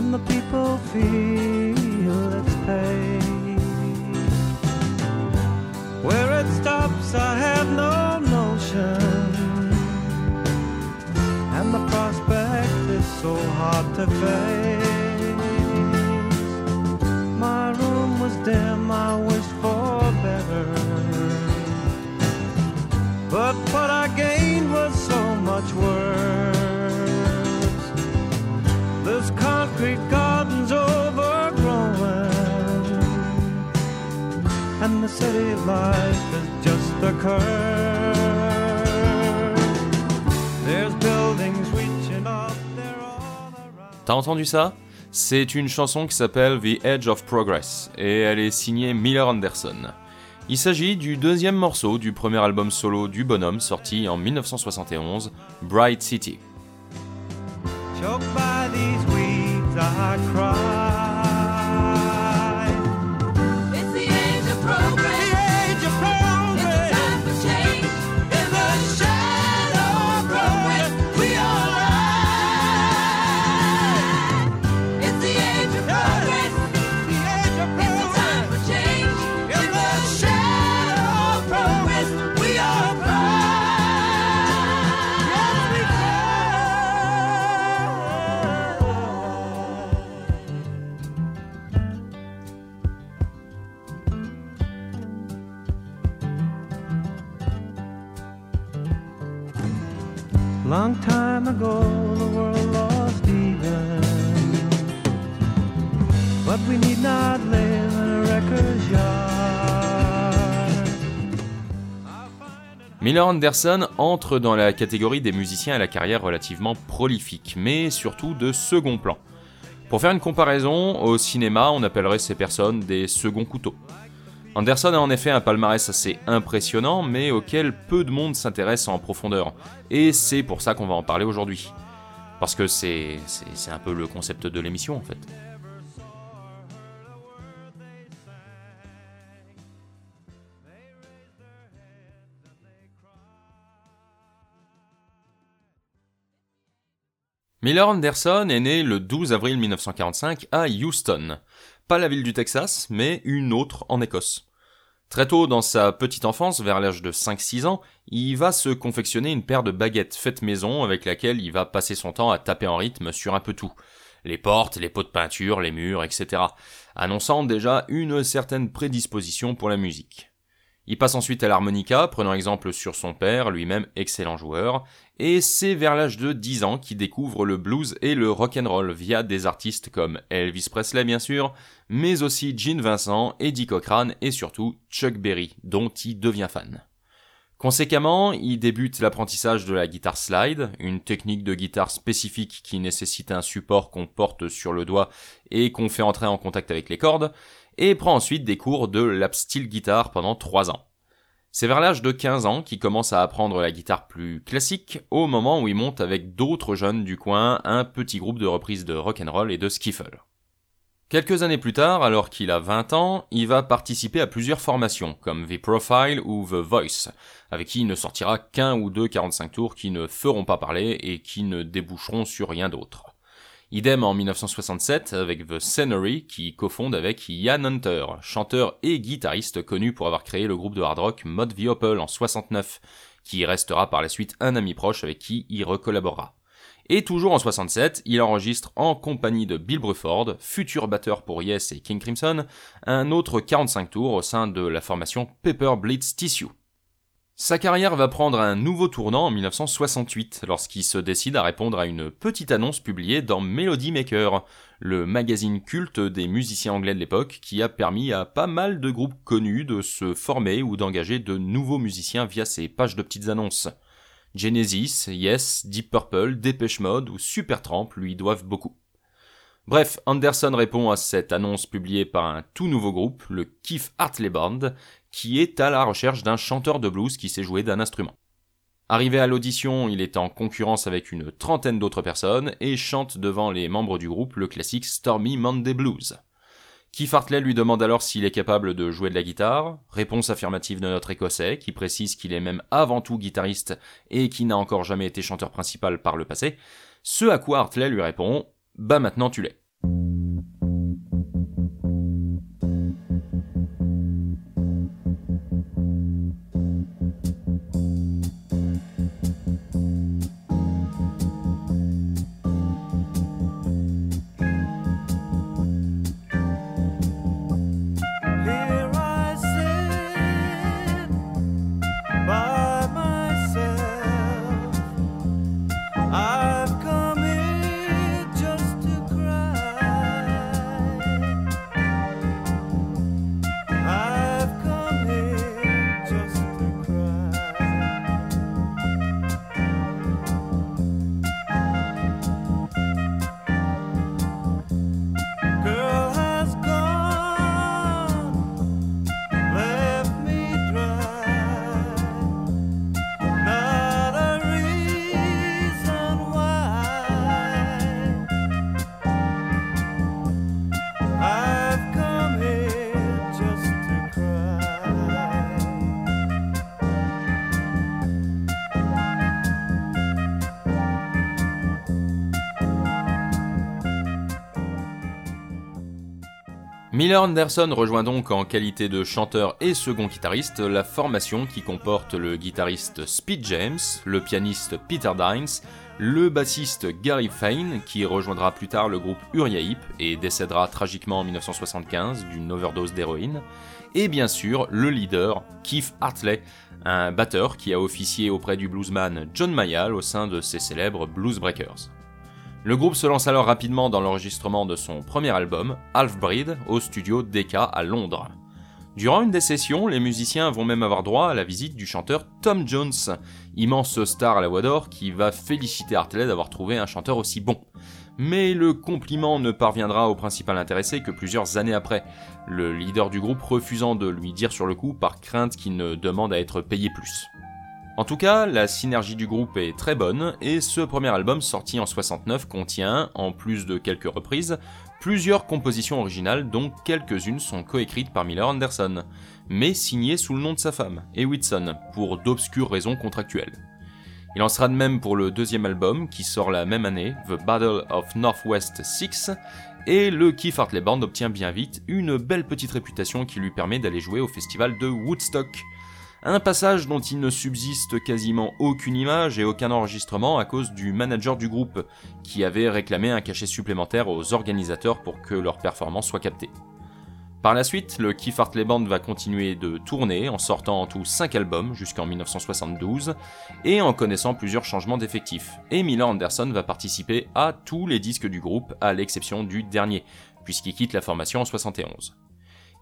and the people feel its pain. Where it stops, I have no notion, and the prospect is so hard to face. My room was dim, I wished for better. But what I gained was so much worse. This concrete garden's overgrowing, and the city life is just a curve. There's buildings reaching up there all around. T'as entendu ça? C'est une chanson qui s'appelle The Edge of Progress et elle est signée Miller Anderson. Il s'agit du deuxième morceau du premier album solo du bonhomme sorti en 1971, Bright City. I cry. Miller Anderson entre dans la catégorie des musiciens à la carrière relativement prolifique, mais surtout de second plan. Pour faire une comparaison, au cinéma, on appellerait ces personnes des seconds couteaux. Anderson a en effet un palmarès assez impressionnant, mais auquel peu de monde s'intéresse en profondeur. Et c'est pour ça qu'on va en parler aujourd'hui. Parce que c'est un peu le concept de l'émission en fait. Miller Anderson est né le 12 avril 1945 à Houston. Pas la ville du Texas, mais une autre en Écosse. Très tôt dans sa petite enfance, vers l'âge de 5-6 ans, il va se confectionner une paire de baguettes faites maison avec laquelle il va passer son temps à taper en rythme sur un peu tout. Les portes, les pots de peinture, les murs, etc. Annonçant déjà une certaine prédisposition pour la musique. Il passe ensuite à l'harmonica, prenant exemple sur son père, lui-même excellent joueur, et c'est vers l'âge de 10 ans qu'il découvre le blues et le rock'n'roll via des artistes comme Elvis Presley bien sûr, mais aussi Gene Vincent, Eddie Cochran et surtout Chuck Berry, dont il devient fan. Conséquemment, il débute l'apprentissage de la guitare slide, une technique de guitare spécifique qui nécessite un support qu'on porte sur le doigt et qu'on fait entrer en contact avec les cordes, et prend ensuite des cours de lap steel guitar pendant 3 ans. C'est vers l'âge de 15 ans qu'il commence à apprendre la guitare plus classique, au moment où il monte avec d'autres jeunes du coin un petit groupe de reprises de rock'n'roll et de skiffle. Quelques années plus tard, alors qu'il a 20 ans, il va participer à plusieurs formations, comme The Profile ou The Voice, avec qui il ne sortira qu'un ou deux 45 tours qui ne feront pas parler et qui ne déboucheront sur rien d'autre. Idem en 1967 avec The Scenery qui cofonde avec Ian Hunter, chanteur et guitariste connu pour avoir créé le groupe de hard rock Mod the Opal en 69, qui restera par la suite un ami proche avec qui il recollaborera. Et toujours en 67, il enregistre en compagnie de Bill Bruford, futur batteur pour Yes et King Crimson, un autre 45 tours au sein de la formation Pepper Blitz Tissue. Sa carrière va prendre un nouveau tournant en 1968 lorsqu'il se décide à répondre à une petite annonce publiée dans Melody Maker, le magazine culte des musiciens anglais de l'époque qui a permis à pas mal de groupes connus de se former ou d'engager de nouveaux musiciens via ces pages de petites annonces. Genesis, Yes, Deep Purple, Depeche Mode ou Supertramp lui doivent beaucoup. Bref, Anderson répond à cette annonce publiée par un tout nouveau groupe, le Keith Hartley Band, qui est à la recherche d'un chanteur de blues qui sait jouer d'un instrument. Arrivé à l'audition, il est en concurrence avec une trentaine d'autres personnes et chante devant les membres du groupe le classique Stormy Monday Blues. Keith Hartley lui demande alors s'il est capable de jouer de la guitare, réponse affirmative de notre écossais, qui précise qu'il est même avant tout guitariste et qui n'a encore jamais été chanteur principal par le passé, ce à quoi Hartley lui répond Bah maintenant tu l'es. Miller Anderson rejoint donc en qualité de chanteur et second guitariste la formation qui comporte le guitariste Speed James, le pianiste Peter Dines, le bassiste Gary Fane qui rejoindra plus tard le groupe Uriah Heep et décédera tragiquement en 1975 d'une overdose d'héroïne, et bien sûr le leader Keith Hartley, un batteur qui a officié auprès du bluesman John Mayall au sein de ses célèbres Blues Breakers. Le groupe se lance alors rapidement dans l'enregistrement de son premier album, Half Breed, au studio Decca à Londres. Durant une des sessions, les musiciens vont même avoir droit à la visite du chanteur Tom Jones, immense star à la voix d'or qui va féliciter Hartley d'avoir trouvé un chanteur aussi bon. Mais le compliment ne parviendra au principal intéressé que plusieurs années après, le leader du groupe refusant de lui dire sur le coup par crainte qu'il ne demande à être payé plus. En tout cas, la synergie du groupe est très bonne et ce premier album sorti en 69 contient, en plus de quelques reprises, plusieurs compositions originales dont quelques-unes sont coécrites par Miller Anderson, mais signées sous le nom de sa femme, et Whitson, pour d'obscures raisons contractuelles. Il en sera de même pour le deuxième album qui sort la même année, The Battle of Northwest 6, et le Keith Hartley Band obtient bien vite une belle petite réputation qui lui permet d'aller jouer au festival de Woodstock, un passage dont il ne subsiste quasiment aucune image et aucun enregistrement à cause du manager du groupe, qui avait réclamé un cachet supplémentaire aux organisateurs pour que leur performance soit captée. Par la suite, le Hartley Band va continuer de tourner en sortant en tout 5 albums jusqu'en 1972 et en connaissant plusieurs changements d'effectifs. Et Miller Anderson va participer à tous les disques du groupe à l'exception du dernier, puisqu'il quitte la formation en 71.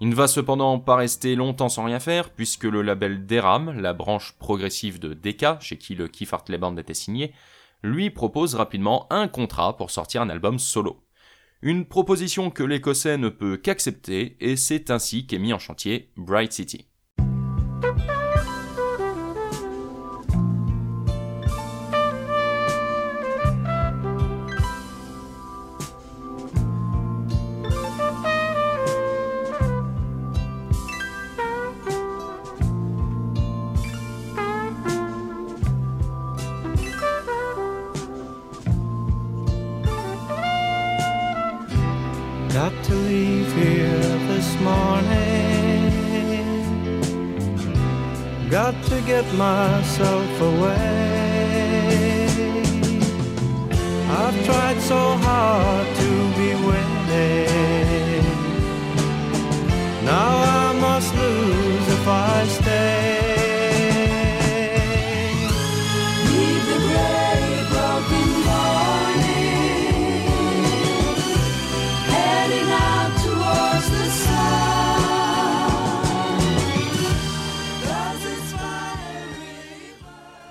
Il ne va cependant pas rester longtemps sans rien faire, puisque le label Deram, la branche progressive de Decca, chez qui le Keith Band était signé, lui propose rapidement un contrat pour sortir un album solo. Une proposition que l'Écossais ne peut qu'accepter, et c'est ainsi qu'est mis en chantier Bright City. my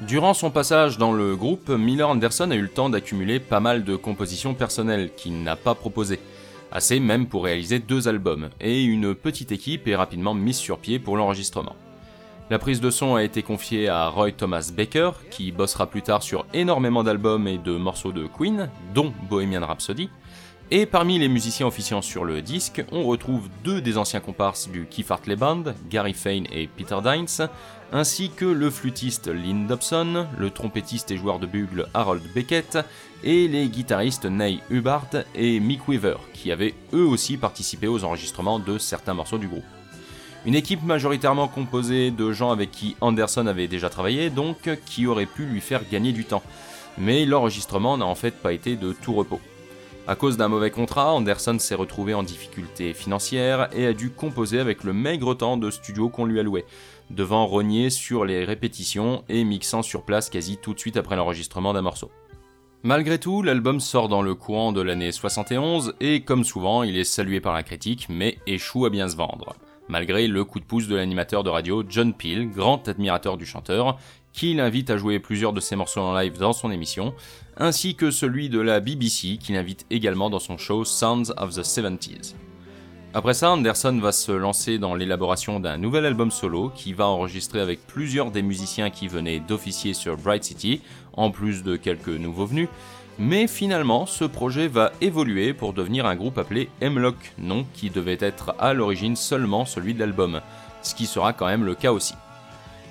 Durant son passage dans le groupe, Miller Anderson a eu le temps d'accumuler pas mal de compositions personnelles qu'il n'a pas proposées. Assez même pour réaliser deux albums, et une petite équipe est rapidement mise sur pied pour l'enregistrement. La prise de son a été confiée à Roy Thomas Baker, qui bossera plus tard sur énormément d'albums et de morceaux de Queen, dont Bohemian Rhapsody, et parmi les musiciens officiants sur le disque, on retrouve deux des anciens comparses du Keith Hartley Band, Gary Fane et Peter Dines, ainsi que le flûtiste Lynn Dobson, le trompettiste et joueur de bugle Harold Beckett, et les guitaristes Ney Hubbard et Mick Weaver, qui avaient eux aussi participé aux enregistrements de certains morceaux du groupe. Une équipe majoritairement composée de gens avec qui Anderson avait déjà travaillé, donc qui aurait pu lui faire gagner du temps. Mais l'enregistrement n'a en fait pas été de tout repos. À cause d'un mauvais contrat, Anderson s'est retrouvé en difficulté financière et a dû composer avec le maigre temps de studio qu'on lui allouait, devant rogner sur les répétitions et mixant sur place quasi tout de suite après l'enregistrement d'un morceau. Malgré tout, l'album sort dans le courant de l'année 71 et comme souvent, il est salué par la critique mais échoue à bien se vendre, malgré le coup de pouce de l'animateur de radio John Peel, grand admirateur du chanteur, qui l'invite à jouer plusieurs de ses morceaux en live dans son émission, ainsi que celui de la BBC qui l'invite également dans son show Sounds of the 70s. Après ça, Anderson va se lancer dans l'élaboration d'un nouvel album solo qui va enregistrer avec plusieurs des musiciens qui venaient d'officier sur Bright City, en plus de quelques nouveaux venus, mais finalement ce projet va évoluer pour devenir un groupe appelé Hemlock, nom qui devait être à l'origine seulement celui de l'album, ce qui sera quand même le cas aussi.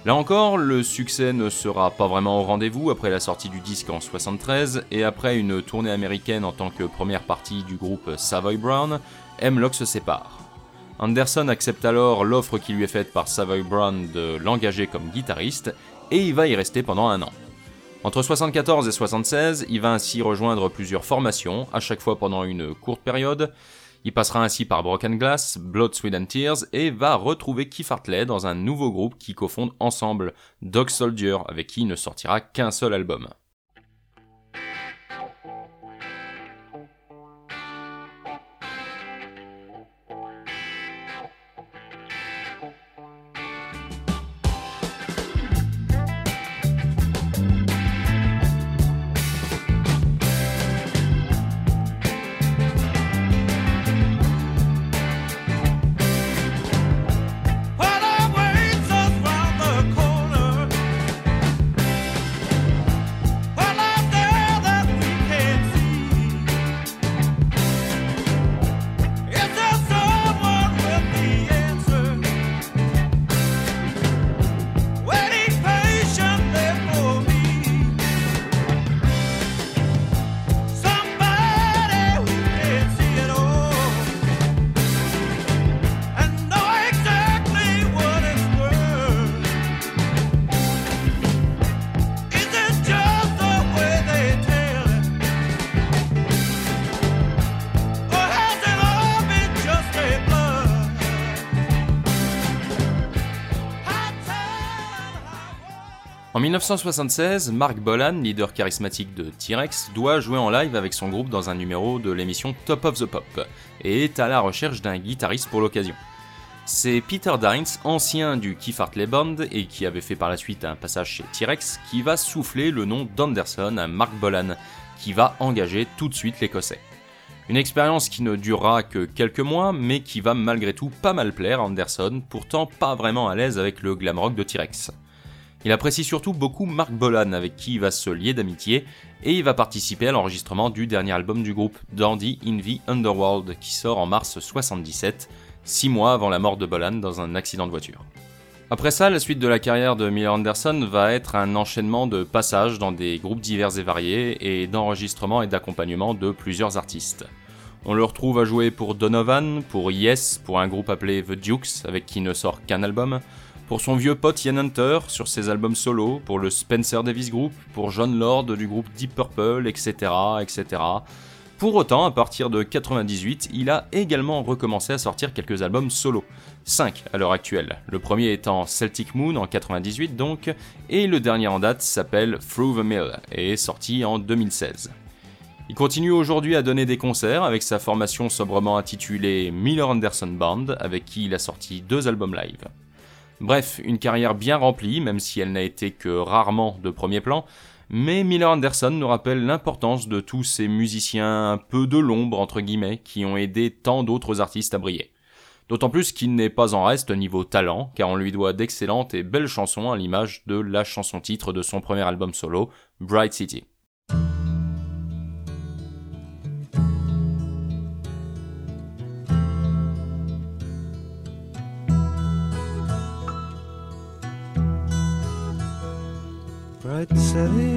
Là encore, le succès ne sera pas vraiment au rendez-vous après la sortie du disque en 73 et après une tournée américaine en tant que première partie du groupe Savoy Brown, Hemlock se sépare. Anderson accepte alors l'offre qui lui est faite par Savoy Brown de l'engager comme guitariste et il va y rester pendant un an. Entre 74 et 76, il va ainsi rejoindre plusieurs formations, à chaque fois pendant une courte période. Il passera ainsi par Broken Glass, Blood, Sweat and Tears et va retrouver Keith Hartley dans un nouveau groupe qui cofondent ensemble, Dog Soldier, avec qui il ne sortira qu'un seul album. 1976, Mark Bolan, leader charismatique de T-Rex, doit jouer en live avec son groupe dans un numéro de l'émission Top of the Pop, et est à la recherche d'un guitariste pour l'occasion. C'est Peter Dines, ancien du Keith Hartley Band et qui avait fait par la suite un passage chez T-Rex, qui va souffler le nom d'Anderson à Mark Bolan, qui va engager tout de suite l'Écossais. Une expérience qui ne durera que quelques mois, mais qui va malgré tout pas mal plaire à Anderson, pourtant pas vraiment à l'aise avec le glam rock de T-Rex. Il apprécie surtout beaucoup Mark Bolan avec qui il va se lier d'amitié et il va participer à l'enregistrement du dernier album du groupe, Dandy in the Underworld, qui sort en mars 77, six mois avant la mort de Bolan dans un accident de voiture. Après ça, la suite de la carrière de Miller Anderson va être un enchaînement de passages dans des groupes divers et variés et d'enregistrement et d'accompagnement de plusieurs artistes. On le retrouve à jouer pour Donovan, pour Yes, pour un groupe appelé The Dukes avec qui ne sort qu'un album, Pour son vieux pote Ian Hunter sur ses albums solo, pour le Spencer Davis Group, pour John Lord du groupe Deep Purple, etc., etc. Pour autant, à partir de 98, il a également recommencé à sortir quelques albums solo. 5 à l'heure actuelle. Le premier étant Celtic Moon en 98 donc, et le dernier en date s'appelle Through the Mill et est sorti en 2016. Il continue aujourd'hui à donner des concerts avec sa formation sobrement intitulée Miller Anderson Band, avec qui il a sorti deux albums live. Bref, une carrière bien remplie, même si elle n'a été que rarement de premier plan, mais Miller Anderson nous rappelle l'importance de tous ces musiciens un peu de l'ombre, entre guillemets, qui ont aidé tant d'autres artistes à briller. D'autant plus qu'il n'est pas en reste niveau talent, car on lui doit d'excellentes et belles chansons à l'image de la chanson titre de son premier album solo, Bright City. Bright city,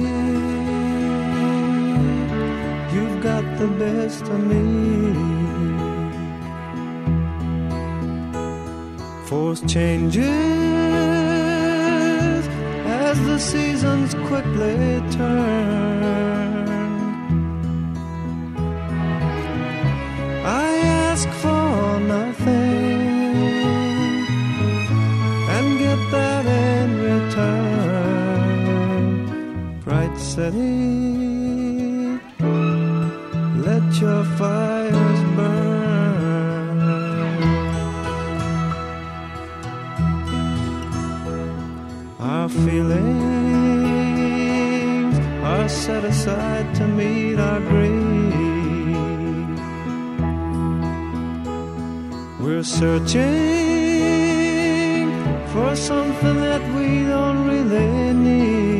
you've got the best of me. Force changes as the seasons quickly turn. City, let your fires burn. Our feelings are set aside to meet our grief. We're searching for something that we don't really need.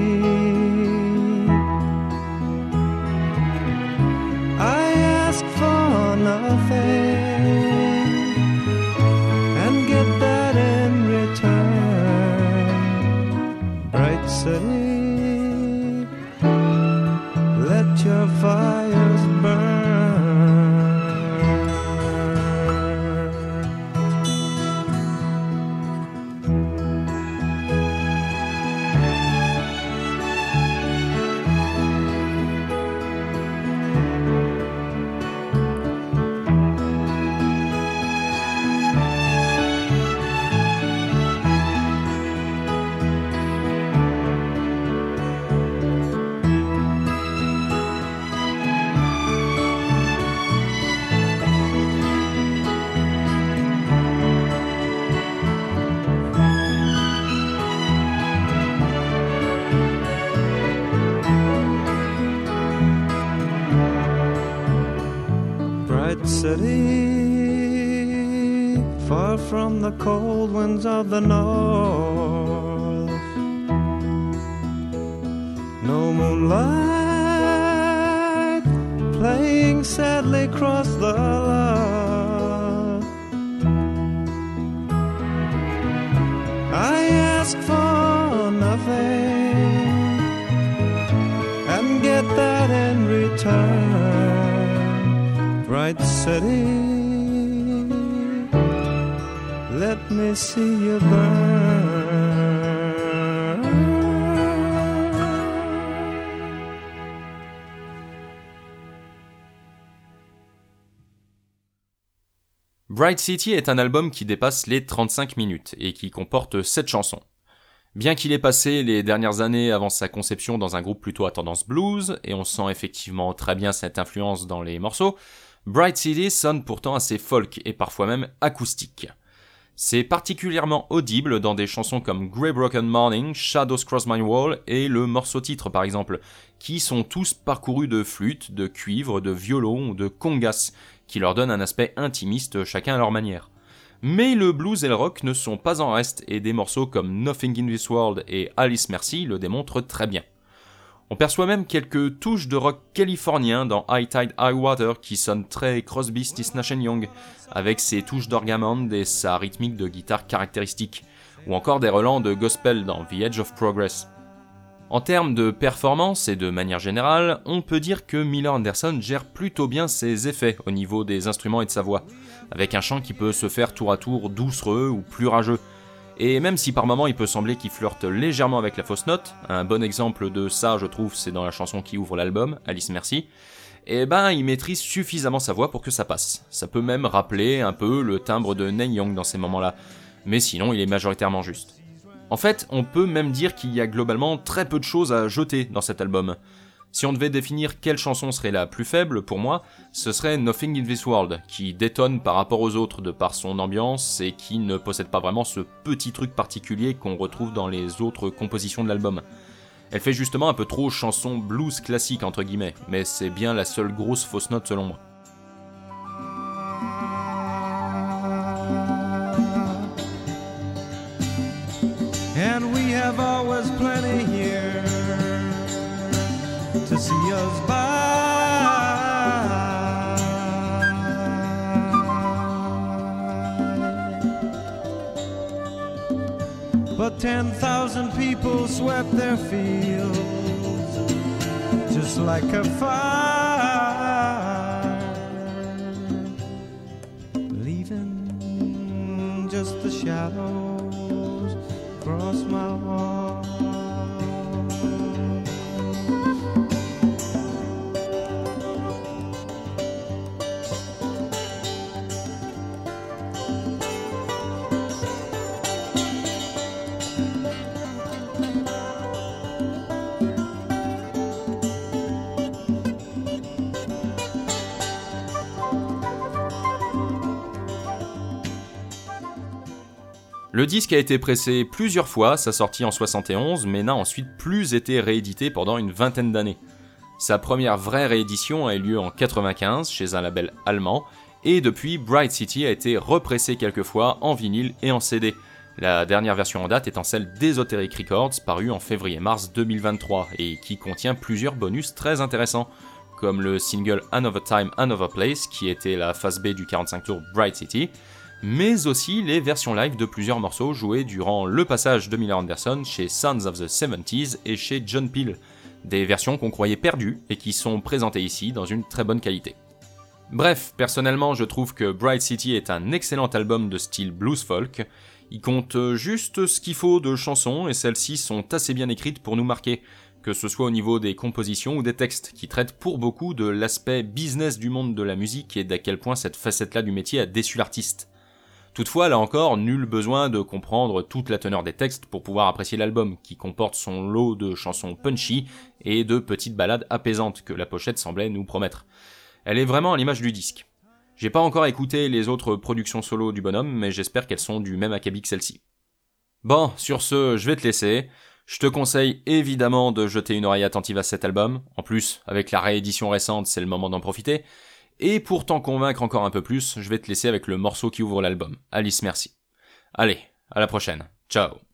The cold winds of the north. Bright City est un album qui dépasse les 35 minutes et qui comporte 7 chansons. Bien qu'il ait passé les dernières années avant sa conception dans un groupe plutôt à tendance blues, et on sent effectivement très bien cette influence dans les morceaux, Bright City sonne pourtant assez folk et parfois même acoustique. C'est particulièrement audible dans des chansons comme Grey Broken Morning, Shadows Cross My Wall et le morceau titre par exemple, qui sont tous parcourus de flûte, de cuivre, de violon ou de congas, qui leur donnent un aspect intimiste chacun à leur manière. Mais le blues et le rock ne sont pas en reste et des morceaux comme Nothing in This World et Alice Mercy le démontrent très bien. On perçoit même quelques touches de rock californien dans High Tide High Water qui sonne très Crosby, Stills Nash Young, avec ses touches d'orgamond et sa rythmique de guitare caractéristique, ou encore des relents de gospel dans The Edge of Progress. En termes de performance et de manière générale, on peut dire que Miller Anderson gère plutôt bien ses effets au niveau des instruments et de sa voix, avec un chant qui peut se faire tour à tour doucereux ou plus rageux, Et même si par moments il peut sembler qu'il flirte légèrement avec la fausse note, un bon exemple de ça je trouve c'est dans la chanson qui ouvre l'album, Alice Merci, et ben il maîtrise suffisamment sa voix pour que ça passe. Ça peut même rappeler un peu le timbre de Neil Young dans ces moments-là, mais sinon il est majoritairement juste. En fait, on peut même dire qu'il y a globalement très peu de choses à jeter dans cet album. Si on devait définir quelle chanson serait la plus faible pour moi, ce serait Nothing in This World, qui détonne par rapport aux autres de par son ambiance et qui ne possède pas vraiment ce petit truc particulier qu'on retrouve dans les autres compositions de l'album. Elle fait justement un peu trop chanson blues classique entre guillemets, mais c'est bien la seule grosse fausse note selon moi. But 10,000 people swept their fields just like a fire, Le disque a été pressé plusieurs fois, sa sortie en 71, mais n'a ensuite plus été réédité pendant une vingtaine d'années. Sa première vraie réédition a eu lieu en 95 chez un label allemand, et depuis, Bright City a été repressé quelques fois en vinyle et en CD. La dernière version en date étant celle d'Esoteric Records, parue en février-mars 2023, et qui contient plusieurs bonus très intéressants, comme le single Another Time, Another Place, qui était la phase B du 45 tours Bright City, mais aussi les versions live de plusieurs morceaux joués durant le passage de Miller Anderson chez Sons of the 70s et chez John Peel, des versions qu'on croyait perdues et qui sont présentées ici dans une très bonne qualité. Bref, personnellement je trouve que Bright City est un excellent album de style blues folk, il compte juste ce qu'il faut de chansons et celles-ci sont assez bien écrites pour nous marquer, que ce soit au niveau des compositions ou des textes, qui traitent pour beaucoup de l'aspect business du monde de la musique et d'à quel point cette facette-là du métier a déçu l'artiste. Toutefois, là encore, nul besoin de comprendre toute la teneur des textes pour pouvoir apprécier l'album, qui comporte son lot de chansons punchy et de petites ballades apaisantes que la pochette semblait nous promettre. Elle est vraiment à l'image du disque. J'ai pas encore écouté les autres productions solo du bonhomme, mais j'espère qu'elles sont du même acabit que celle-ci. Bon, sur ce, je vais te laisser. Je te conseille évidemment de jeter une oreille attentive à cet album. En plus, avec la réédition récente, c'est le moment d'en profiter. Et pour t'en convaincre encore un peu plus, je vais te laisser avec le morceau qui ouvre l'album. Alice, merci. Allez, à la prochaine. Ciao.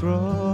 strong.